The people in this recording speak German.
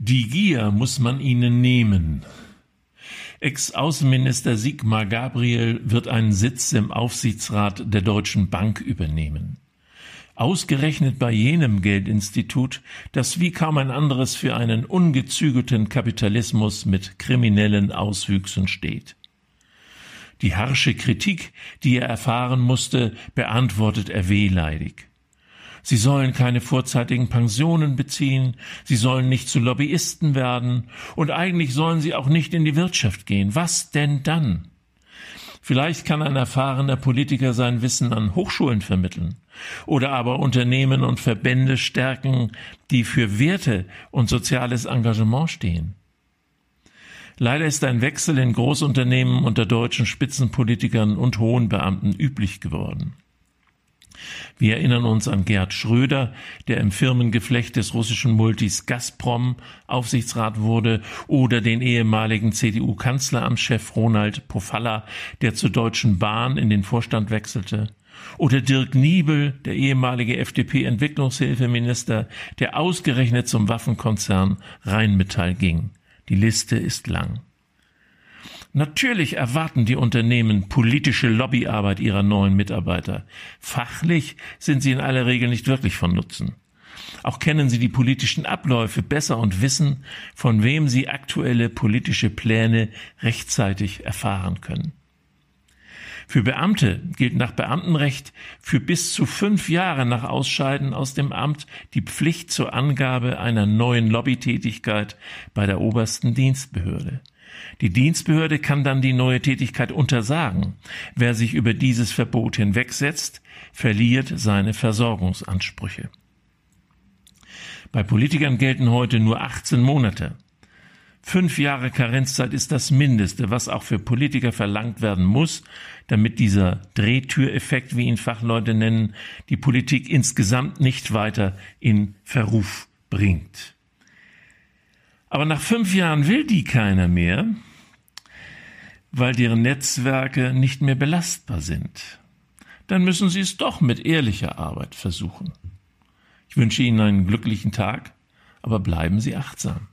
Die Gier muss man ihnen nehmen. Ex-Außenminister Sigmar Gabriel wird einen Sitz im Aufsichtsrat der Deutschen Bank übernehmen. Ausgerechnet bei jenem Geldinstitut, das wie kaum ein anderes für einen ungezügelten Kapitalismus mit kriminellen Auswüchsen steht. Die harsche Kritik, die er erfahren musste, beantwortet er wehleidig. Sie sollen keine vorzeitigen Pensionen beziehen, sie sollen nicht zu Lobbyisten werden, und eigentlich sollen sie auch nicht in die Wirtschaft gehen. Was denn dann? Vielleicht kann ein erfahrener Politiker sein Wissen an Hochschulen vermitteln oder aber Unternehmen und Verbände stärken, die für Werte und soziales Engagement stehen. Leider ist ein Wechsel in Großunternehmen unter deutschen Spitzenpolitikern und hohen Beamten üblich geworden. Wir erinnern uns an Gerd Schröder, der im Firmengeflecht des russischen Multis Gazprom Aufsichtsrat wurde, oder den ehemaligen CDU-Kanzleramtschef Ronald Pofalla, der zur Deutschen Bahn in den Vorstand wechselte, oder Dirk Niebel, der ehemalige FDP-Entwicklungshilfeminister, der ausgerechnet zum Waffenkonzern Rheinmetall ging. Die Liste ist lang. Natürlich erwarten die Unternehmen politische Lobbyarbeit ihrer neuen Mitarbeiter. Fachlich sind sie in aller Regel nicht wirklich von Nutzen. Auch kennen sie die politischen Abläufe besser und wissen, von wem sie aktuelle politische Pläne rechtzeitig erfahren können. Für Beamte gilt nach Beamtenrecht für bis zu fünf Jahre nach Ausscheiden aus dem Amt die Pflicht zur Angabe einer neuen Lobbytätigkeit bei der obersten Dienstbehörde. Die Dienstbehörde kann dann die neue Tätigkeit untersagen. Wer sich über dieses Verbot hinwegsetzt, verliert seine Versorgungsansprüche. Bei Politikern gelten heute nur 18 Monate. Fünf Jahre Karenzzeit ist das Mindeste, was auch für Politiker verlangt werden muss, damit dieser Drehtüreffekt, wie ihn Fachleute nennen, die Politik insgesamt nicht weiter in Verruf bringt. Aber nach fünf Jahren will die keiner mehr, weil deren Netzwerke nicht mehr belastbar sind. Dann müssen sie es doch mit ehrlicher Arbeit versuchen. Ich wünsche Ihnen einen glücklichen Tag, aber bleiben Sie achtsam.